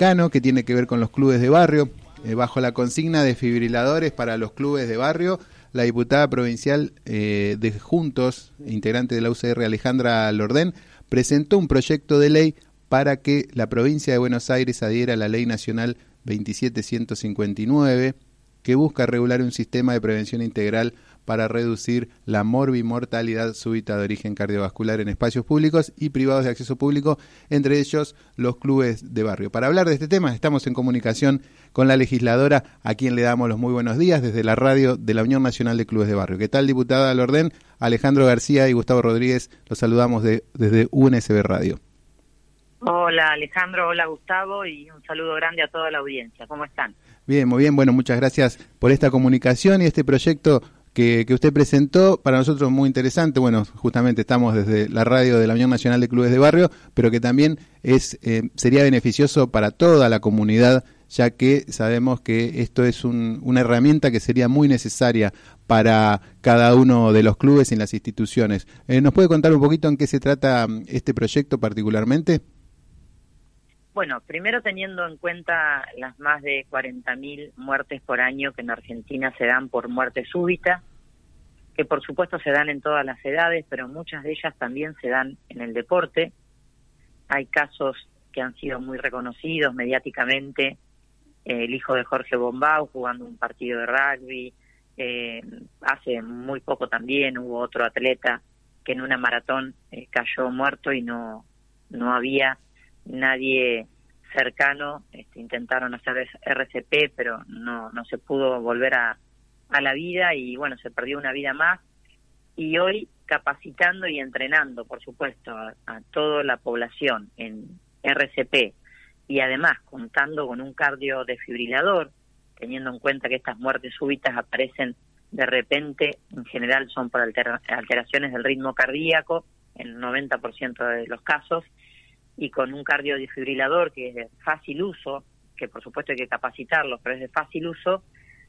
Que tiene que ver con los clubes de barrio. Eh, bajo la consigna de fibriladores para los clubes de barrio, la diputada provincial eh, de Juntos, integrante de la UCR Alejandra Lordén, presentó un proyecto de ley para que la provincia de Buenos Aires adhiera a la Ley Nacional 27159, que busca regular un sistema de prevención integral para reducir la morbimortalidad súbita de origen cardiovascular en espacios públicos y privados de acceso público, entre ellos los clubes de barrio. Para hablar de este tema estamos en comunicación con la legisladora, a quien le damos los muy buenos días desde la radio de la Unión Nacional de Clubes de Barrio. ¿Qué tal, diputada Lorden? Alejandro García y Gustavo Rodríguez, los saludamos desde UNSB Radio. Hola Alejandro, hola Gustavo y un saludo grande a toda la audiencia. ¿Cómo están? Bien, muy bien. Bueno, muchas gracias por esta comunicación y este proyecto que, usted presentó, para nosotros muy interesante. Bueno, justamente estamos desde la radio de la Unión Nacional de Clubes de Barrio, pero que también es eh, sería beneficioso para toda la comunidad, ya que sabemos que esto es una herramienta que sería muy necesaria para cada uno de los clubes y las instituciones. Eh, ¿Nos puede contar un poquito en qué se trata mm, este proyecto particularmente? Bueno, primero teniendo en cuenta las más de 40.000 muertes por año que en Argentina se dan por muerte súbita, que por supuesto se dan en todas las edades, pero muchas de ellas también se dan en el deporte. Hay casos que han sido muy reconocidos mediáticamente, el hijo de Jorge Bombau jugando un partido de rugby, eh, hace muy poco también hubo otro atleta que en una maratón eh, cayó muerto y no, no había nadie cercano, este, intentaron hacer RCP, pero no, no se pudo volver a, a la vida y bueno, se perdió una vida más. Y hoy capacitando y entrenando, por supuesto, a, toda la población en RCP y además contando con un cardio-defibrilador, teniendo en cuenta que estas muertes súbitas aparecen de repente, en general son por alteraciones del ritmo cardíaco, en el 90% de los casos, y con un cardiodifibrilador que es de fácil uso, que por supuesto hay que capacitarlo, pero es de fácil uso,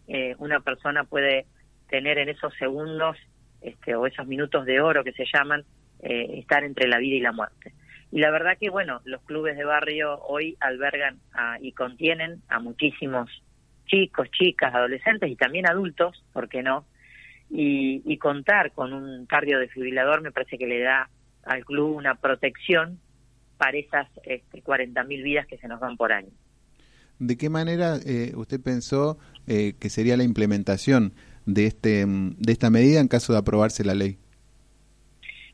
eh, una persona puede tener en esos segundos este, o esos minutos de oro que se llaman, eh, estar entre la vida y la muerte. Y la verdad que, bueno, los clubes de barrio hoy albergan y contienen a muchísimos chicos, chicas, adolescentes y también adultos, ¿por qué no? Y, y contar con un cardiodifibrilador me parece que le da al club una protección para esas este, 40.000 vidas que se nos van por año. ¿De qué manera eh, usted pensó eh, que sería la implementación de, este, de esta medida en caso de aprobarse la ley?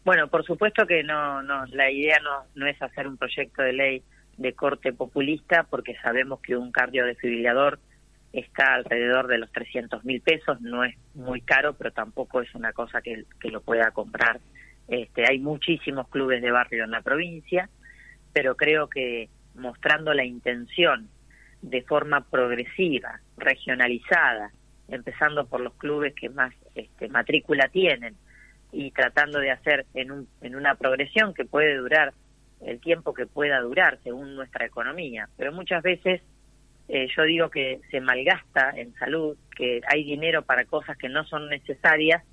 Bueno, por supuesto que no, no la idea no, no es hacer un proyecto de ley de corte populista porque sabemos que un cardiodesfibrilador está alrededor de los 300 mil pesos, no es muy caro, pero tampoco es una cosa que, que lo pueda comprar. Este, hay muchísimos clubes de barrio en la provincia pero creo que mostrando la intención de forma progresiva, regionalizada, empezando por los clubes que más este, matrícula tienen y tratando de hacer en, un, en una progresión que puede durar el tiempo que pueda durar según nuestra economía. Pero muchas veces eh, yo digo que se malgasta en salud, que hay dinero para cosas que no son necesarias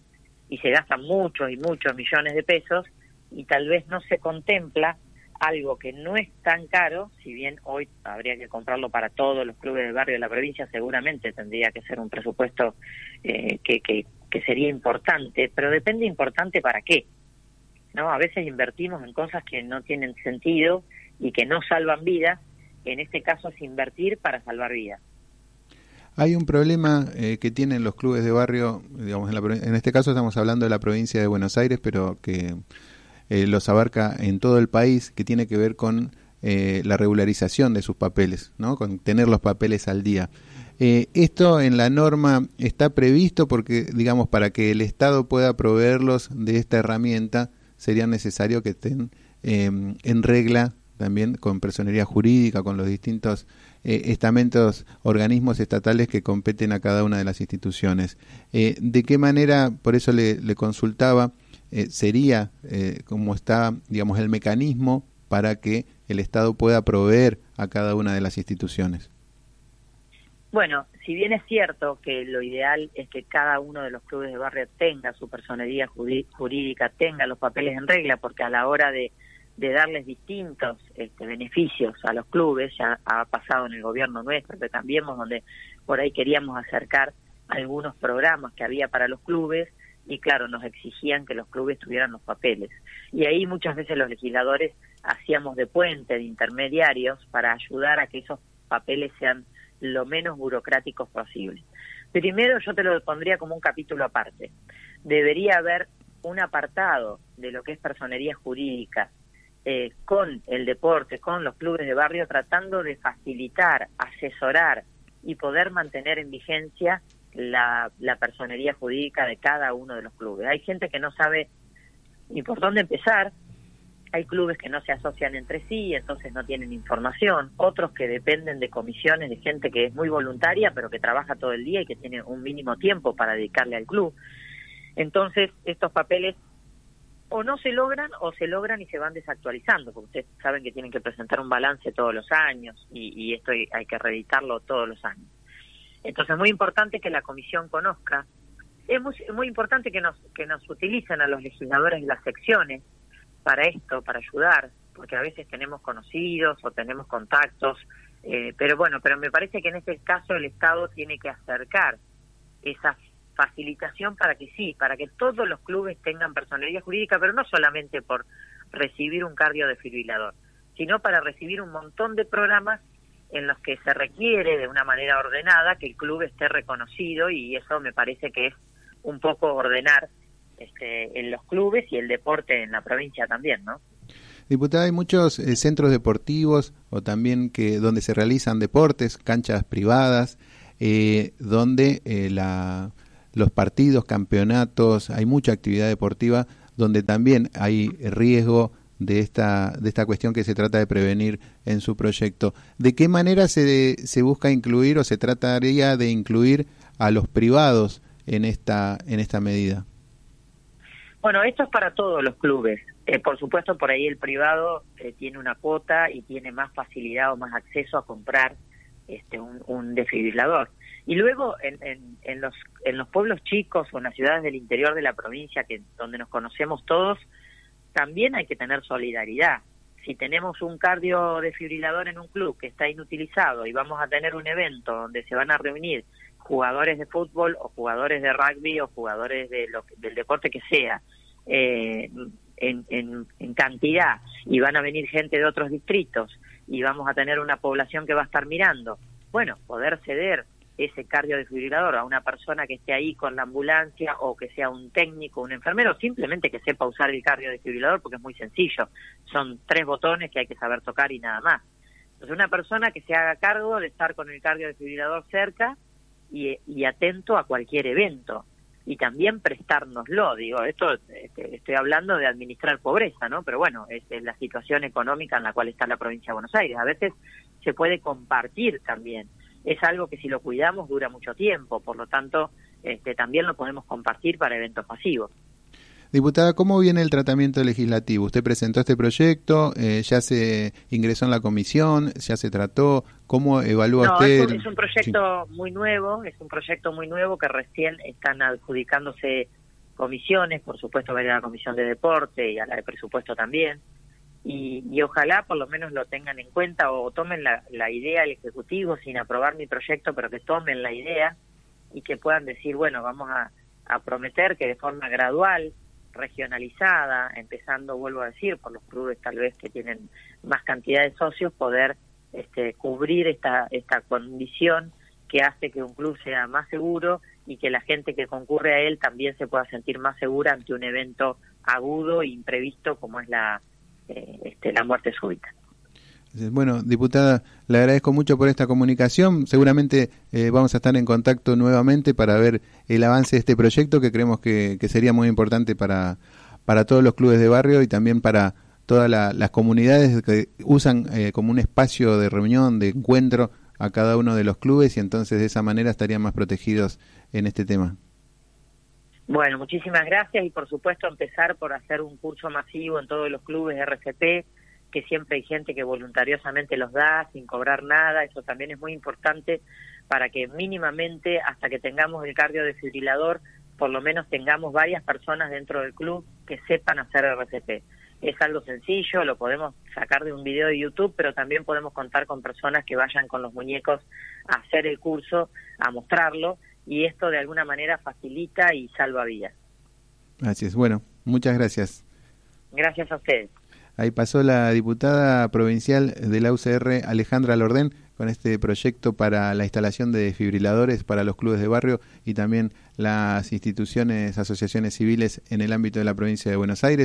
y se gastan muchos y muchos millones de pesos y tal vez no se contempla algo que no es tan caro, si bien hoy habría que comprarlo para todos los clubes de barrio de la provincia, seguramente tendría que ser un presupuesto eh, que, que, sería importante, pero depende importante para qué. ¿no? A veces invertimos en cosas que no tienen sentido y que no salvan vidas, en este caso es invertir para salvar vidas. Hay un problema eh, que tienen los clubes de barrio, digamos, en, en este caso estamos hablando de la provincia de Buenos Aires, pero que eh, los abarca en todo el país, que tiene que ver con eh, la regularización de sus papeles, ¿no? con tener los papeles al día. Eh, esto en la norma está previsto porque, digamos, para que el Estado pueda proveerlos de esta herramienta, sería necesario que estén em, en regla también con personería jurídica, con los distintos estamentos, organismos estatales que competen a cada una de las instituciones. ¿De qué manera, por eso le consultaba, eh, sería eh, como está, digamos, el mecanismo para que el Estado pueda proveer a cada una de las instituciones. Bueno, si bien es cierto que lo ideal es que cada uno de los clubes de barrio tenga su personería jurídica, tenga los papeles en regla, porque a la hora de, darles distintos este, beneficios a los clubes, ya ha pasado en el gobierno nuestro, pero también donde por ahí queríamos acercar algunos programas que había para los clubes y claro, nos exigían que los clubes tuvieran los papeles. Y ahí muchas veces los legisladores hacíamos de puente, de intermediarios, para ayudar a que esos papeles sean lo menos burocráticos posible. Primero yo te lo pondría como un capítulo aparte. Debería haber un apartado de lo que es personería jurídica eh, con el deporte, con los clubes de barrio, tratando de facilitar, asesorar y poder mantener en vigencia la, la personería jurídica de cada uno de los clubes. Hay gente que no sabe ni por dónde empezar, hay clubes que no se asocian entre sí, entonces no tienen información, otros que dependen de comisiones de gente que es muy voluntaria, pero que trabaja todo el día y que tiene un mínimo tiempo para dedicarle al club. Entonces, estos papeles o no se logran o se logran y se van desactualizando, porque ustedes saben que tienen que presentar un balance todos los años y, y esto hay que reeditarlo todos los años. Entonces es muy importante que la comisión conozca, es muy, muy importante que nos, que nos utilicen a los legisladores de las secciones para esto, para ayudar, porque a veces tenemos conocidos o tenemos contactos, eh, pero bueno, pero me parece que en este caso el Estado tiene que acercar esa facilitación para que sí, para que todos los clubes tengan personalidad jurídica, pero no solamente por recibir un cardio desfibrilador, sino para recibir un montón de programas en los que se requiere de una manera ordenada que el club esté reconocido y eso me parece que es un poco ordenar este, en los clubes y el deporte en la provincia también, ¿no? Diputada, hay muchos eh, centros deportivos o también que donde se realizan deportes, canchas privadas, eh, donde eh, la, los partidos, campeonatos, hay mucha actividad deportiva donde también hay riesgo de esta, de esta cuestión que se trata de prevenir en su proyecto. ¿De qué manera se, se busca incluir o se trataría de incluir a los privados en esta, en esta medida? Bueno, esto es para todos los clubes. Eh, por supuesto, por ahí el privado eh, tiene una cuota y tiene más facilidad o más acceso a comprar este, un, desfibrilador. Y luego en, en, en, los, en los pueblos chicos o en las ciudades del interior de la provincia, que donde nos conocemos todos, también hay que tener solidaridad. Si tenemos un cardio desfibrilador en un club que está inutilizado y vamos a tener un evento donde se van a reunir jugadores de fútbol o jugadores de rugby o jugadores de lo, del deporte que sea, eh, en, en, en cantidad y van a venir gente de otros distritos y vamos a tener una población que va a estar mirando, bueno, poder ceder ese cardiodesfibrilador a una persona que esté ahí con la ambulancia o que sea un técnico, un enfermero, simplemente que sepa usar el cardiodesfibrilador porque es muy sencillo. Son tres botones que hay que saber tocar y nada más. Entonces una persona que se haga cargo de estar con el cardiodesfibrilador cerca y, y atento a cualquier evento y también prestárnoslo. Digo, esto este, estoy hablando de administrar pobreza, ¿no? Pero bueno, es, es, la situación económica en la cual está la provincia de Buenos Aires. A veces se puede compartir también es algo que si lo cuidamos dura mucho tiempo, por lo tanto este, también lo podemos compartir para eventos pasivos. Diputada, ¿cómo viene el tratamiento legislativo? Usted presentó este proyecto, eh, ya se ingresó en la comisión, ya se trató, ¿cómo evalúa no, usted? Es un, es un proyecto muy nuevo, es un proyecto muy nuevo que recién están adjudicándose comisiones, por supuesto va a la comisión de deporte y a la de presupuesto también y, ojalá por lo menos lo tengan en cuenta o tomen la, idea del Ejecutivo sin aprobar mi proyecto, pero que tomen la idea y que puedan decir, bueno, vamos a, a prometer que de forma gradual, regionalizada, empezando, vuelvo a decir, por los clubes tal vez que tienen más cantidad de socios, poder este, cubrir esta, esta condición que hace que un club sea más seguro y que la gente que concurre a él también se pueda sentir más segura ante un evento agudo e imprevisto como es la, eh, este, la muerte súbita. Bueno, diputada, le agradezco mucho por esta comunicación. Seguramente eh, vamos a estar en contacto nuevamente para ver el avance de este proyecto que creemos que, sería muy importante para, para todos los clubes de barrio y también para todas la, las comunidades que usan eh, como un espacio de reunión, de encuentro a cada uno de los clubes y entonces de esa manera estarían más protegidos en este tema. Bueno, muchísimas gracias y por supuesto empezar por hacer un curso masivo en todos los clubes RCP, que siempre hay gente que voluntariosamente los da sin cobrar nada, eso también es muy importante para que mínimamente hasta que tengamos el cardio desfibrilador, por lo menos tengamos varias personas dentro del club que sepan hacer RCP. es algo sencillo, lo podemos sacar de un video de YouTube, pero también podemos contar con personas que vayan con los muñecos a hacer el curso, a mostrarlo, y esto de alguna manera facilita y salva vidas. Así es. Bueno, muchas gracias. Gracias a ustedes. Ahí pasó la diputada provincial de la UCR, Alejandra Lordén, con este proyecto para la instalación de desfibriladores para los clubes de barrio y también las instituciones, asociaciones civiles en el ámbito de la provincia de Buenos Aires.